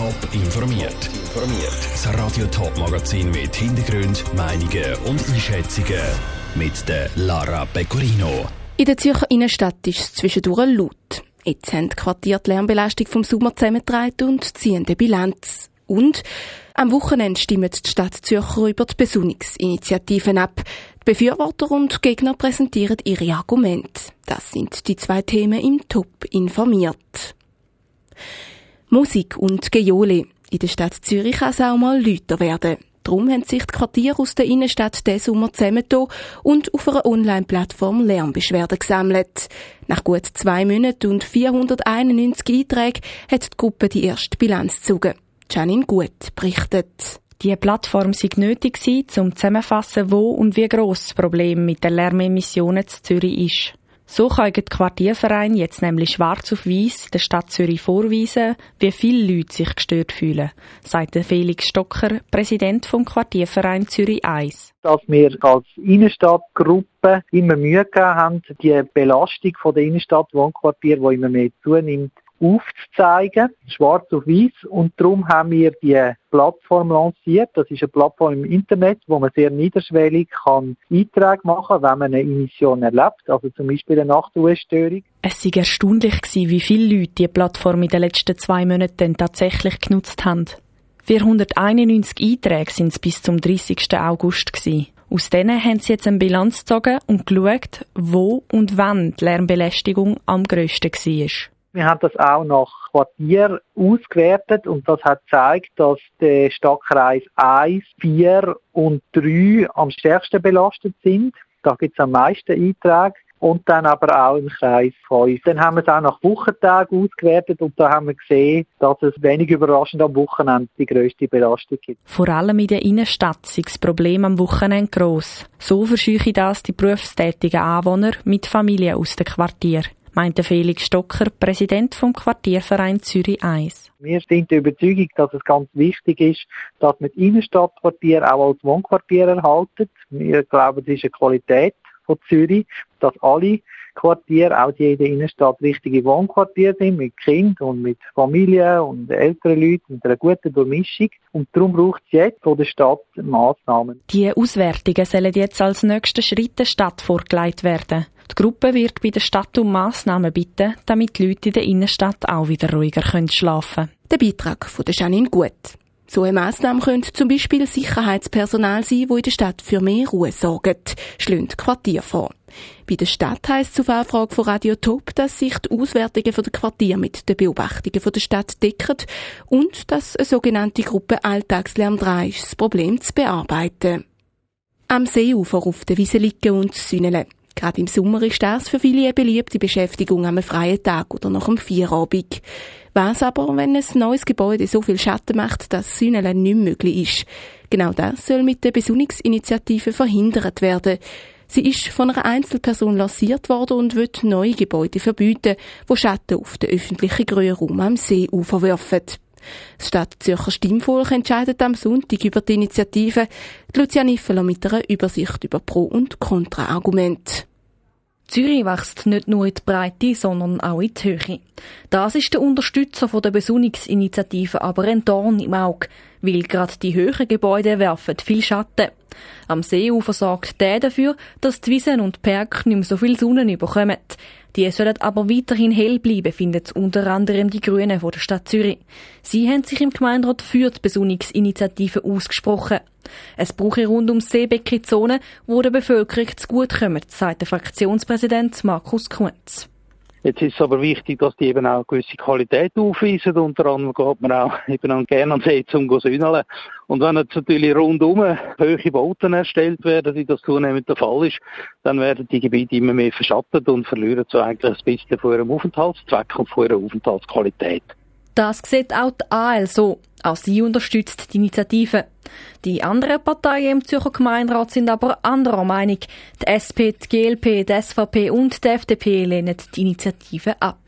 Top informiert. Informiert. Das Radio Top Magazin mit Hintergrund, Meinungen und Einschätzungen mit der Lara Pecorino. In der Zürcher Innenstadt ist es zwischendurch laut. Jetzt haben die Quartier die Lärmbelastung vom Sommer zusammengetragen und ziehen die Bilanz. Und am Wochenende stimmen die Stadt Zürcher über die Besonnungsinitiativen ab. Die Befürworter und Gegner präsentieren ihre Argumente. Das sind die zwei Themen im Top informiert. Musik und Geole. In der Stadt Zürich kann es auch mal lauter werden. Darum haben sich die Quartiere aus der Innenstadt diesen Sommer zusammengetan und auf einer Online-Plattform Lärmbeschwerden gesammelt. Nach gut zwei Monaten und 491 Einträgen hat die Gruppe die erste Bilanz gezogen. Janine Gut berichtet. Die Plattform sei nötig gewesen, um zusammenzufassen, wo und wie gross das Problem mit den Lärmemissionen zu Zürich ist. So können die Quartiervereine jetzt nämlich schwarz auf weiß der Stadt Zürich vorweisen, wie viele Leute sich gestört fühlen, sagt Felix Stocker, Präsident vom Quartierverein Zürich 1. Dass wir als Innenstadtgruppe immer Mühe haben, die Belastung der Innenstadtwohnquartier, die immer mehr zunimmt, aufzuzeigen, schwarz auf weiß. Und darum haben wir die Plattform lanciert. Das ist eine Plattform im Internet, wo man sehr niederschwellig kann Einträge machen kann, wenn man eine Emission erlebt, also zum Beispiel eine Nachtruhestörung. Es war erstaunlich, wie viele Leute die Plattform in den letzten zwei Monaten tatsächlich genutzt haben. 491 Einträge sind es bis zum 30. August. Aus denen haben sie jetzt eine Bilanz gezogen und geschaut, wo und wann die Lärmbelästigung am grössten war. Wir haben das auch nach Quartier ausgewertet und das hat gezeigt, dass der Stadtkreis 1, 4 und 3 am stärksten belastet sind. Da gibt es am meisten Einträge und dann aber auch im Kreis 5. Dann haben wir es auch nach Wochentagen ausgewertet und da haben wir gesehen, dass es wenig überraschend am Wochenende die grösste Belastung gibt. Vor allem in der Innenstadt ist das Problem am Wochenende gross. So verscheuche das die berufstätigen Anwohner mit Familien aus dem Quartier meinte Felix Stocker, Präsident vom Quartierverein Zürich 1. Wir sind der Überzeugung, dass es ganz wichtig ist, dass man die Innenstadtquartier auch als Wohnquartier erhalten. Wir glauben, das ist eine Qualität von Zürich, dass alle Quartiere, auch die in der Innenstadt, richtige Wohnquartiere sind, mit Kind und mit Familie und älteren Leuten, mit einer guten Durchmischung. Und darum braucht es jetzt von der Stadt Massnahmen. Die Auswertungen sollen jetzt als nächster Schritt der Stadt vorgelegt werden. Die Gruppe wird bei der Stadt um Massnahmen bitten, damit die Leute in der Innenstadt auch wieder ruhiger schlafen können. Der Beitrag von der Janine Gut. So eine Massnahme könnte zum Beispiel Sicherheitspersonal sein, wo in der Stadt für mehr Ruhe sorgt, schlönt Quartier vor. Bei der Stadt heisst es auf Anfrage von Radio Top, dass sich die Auswertungen der Quartier mit den Beobachtungen der Stadt decken und dass eine sogenannte Gruppe Alltagslärm 3 ist, das Problem zu bearbeiten. Am Seeufer auf der Wiese liegen und sünneln. Gerade im Sommer ist das für viele eine beliebte Beschäftigung am freien Tag oder nach dem Feierabend. Was aber, wenn ein neues Gebäude so viel Schatten macht, dass Sünneln nicht möglich ist? Genau das soll mit der Besonnungsinitiative verhindert werden. Sie ist von einer Einzelperson lanciert worden und wird neue Gebäude verbieten, wo Schatten auf den öffentlichen Grünraum am Seeufer werfen. Das Stadt Zürcher Stimmvolk entscheidet am Sonntag über die Initiative. Luciane Iffeler mit einer Übersicht über Pro- und Kontra-Argumente. Zürich wächst nicht nur in die Breite, sondern auch in die Höhe. Das ist der Unterstützer von der Besonnungsinitiative aber ein Dorn im Auge, weil gerade die höheren Gebäude werfen viel Schatten. Am Seeufer sorgt der dafür, dass die Wiesen und die Berge nicht mehr so viel Sonne bekommen. Die sollen aber weiterhin hell bleiben, findet unter anderem die Grünen von der Stadt Zürich. Sie haben sich im Gemeinderat für die Besonnungsinitiative ausgesprochen. Es brauche rund um Seebecke Zonen, wo der Bevölkerung zu gut kommen, sagt der Fraktionspräsident Markus Kunz. Jetzt ist es aber wichtig, dass die eben auch gewisse Qualität aufweisen. Unter anderem geht man auch eben gerne an See zum Sühneln. Und wenn jetzt natürlich rundum hohe Bauten erstellt werden, wie das zunehmend der Fall ist, dann werden die Gebiete immer mehr verschattet und verlieren so eigentlich ein bisschen von ihrem Aufenthaltszweck und von ihrer Aufenthaltsqualität. Das sieht auch die AL so. Auch sie unterstützt die Initiative. Die anderen Parteien im Zürcher Gemeinderat sind aber anderer Meinung. Die SP, die GLP, die SVP und die FDP lehnen die Initiative ab.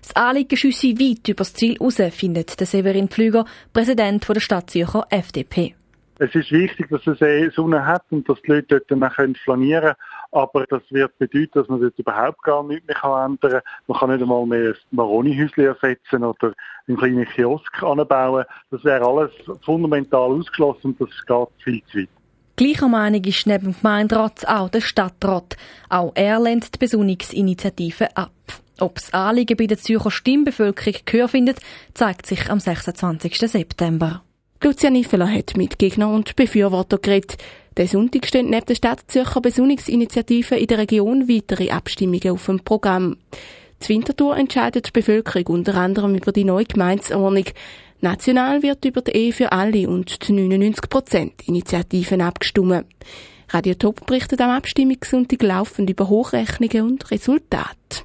Das Anliegen schüsse weit über das Ziel heraus, findet der Severin Pflüger, Präsident der Stadt Zürcher FDP. Es ist wichtig, dass es Sonne hat und dass die Leute dort flanieren können. Aber das wird bedeuten, dass man dort überhaupt gar nichts mehr ändern kann. Man kann nicht einmal mehr ein Maroni-Häuschen ersetzen oder einen kleinen Kiosk anbauen. Das wäre alles fundamental ausgeschlossen und das geht viel zu weit. Gleicher Meinung ist neben dem Gemeinderat auch der Stadtrat. Auch er lehnt die Besonnungsinitiative ab. Ob das Anliegen bei der Zürcher Stimmbevölkerung Gehör findet, zeigt sich am 26. September. Lucia Niffeler hat mit Gegner und Befürworter geredet. Der Sonntag stehen neben der Stadt Zürcher Besonnungsinitiative in der Region weitere Abstimmungen auf dem Programm. Die Winterthur entscheidet die Bevölkerung unter anderem über die neue Gemeinsordnung. National wird über die Ehe für alle und die 99% Initiativen abgestimmt. Radio Top berichtet am Abstimmungssonntag laufend über Hochrechnungen und Resultate.